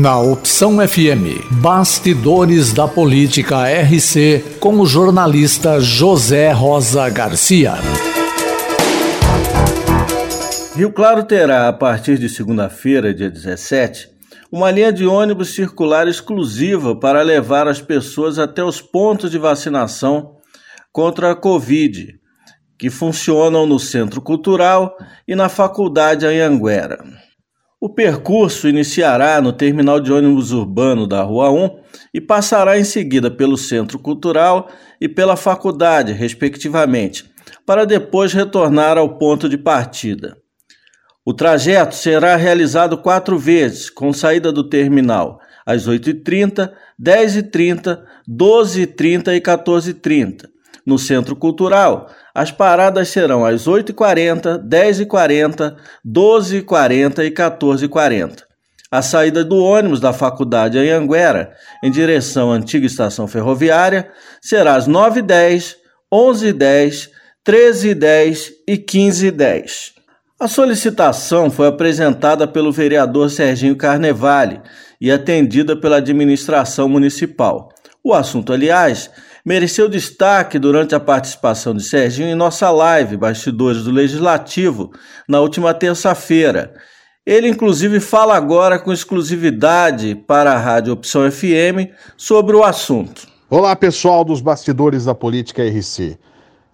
Na Opção FM, Bastidores da Política RC, com o jornalista José Rosa Garcia. Rio Claro terá, a partir de segunda-feira, dia 17, uma linha de ônibus circular exclusiva para levar as pessoas até os pontos de vacinação contra a Covid, que funcionam no Centro Cultural e na Faculdade Anhanguera. O percurso iniciará no terminal de ônibus urbano da Rua 1 e passará em seguida pelo Centro Cultural e pela Faculdade, respectivamente, para depois retornar ao ponto de partida. O trajeto será realizado quatro vezes, com saída do terminal às 8h30, 10h30, 12h30 e 14h30. No Centro Cultural, as paradas serão às 8h40, 10h40, 12h40 e 14h40. A saída do ônibus da Faculdade Anhanguera, em direção à antiga estação ferroviária, será às 9h10, 11h10, 13h10 e 15h10. A solicitação foi apresentada pelo vereador Serginho Carnevale e atendida pela administração municipal. O assunto, aliás, mereceu destaque durante a participação de Serginho em nossa live Bastidores do Legislativo na última terça-feira. Ele, inclusive, fala agora com exclusividade para a Rádio Opção FM sobre o assunto. Olá, pessoal dos Bastidores da Política RC.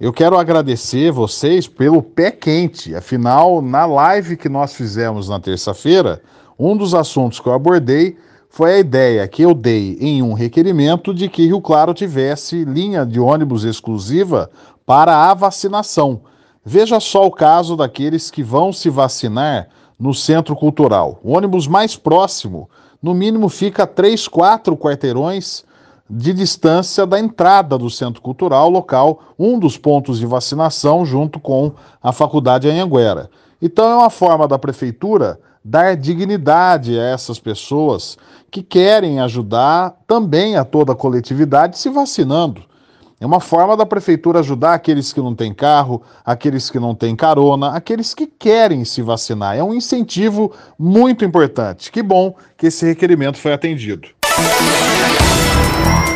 Eu quero agradecer vocês pelo pé quente. Afinal, na live que nós fizemos na terça-feira, um dos assuntos que eu abordei foi a ideia que eu dei em um requerimento de que Rio Claro tivesse linha de ônibus exclusiva para a vacinação. Veja só o caso daqueles que vão se vacinar no centro cultural. O ônibus mais próximo, no mínimo, fica a 3, 4 quarteirões de distância da entrada do centro cultural, local, um dos pontos de vacinação, junto com a Faculdade Anhanguera. Então, é uma forma da prefeitura dar dignidade a essas pessoas que querem ajudar também a toda a coletividade se vacinando. É uma forma da prefeitura ajudar aqueles que não têm carro, aqueles que não têm carona, aqueles que querem se vacinar. É um incentivo muito importante. Que bom que esse requerimento foi atendido.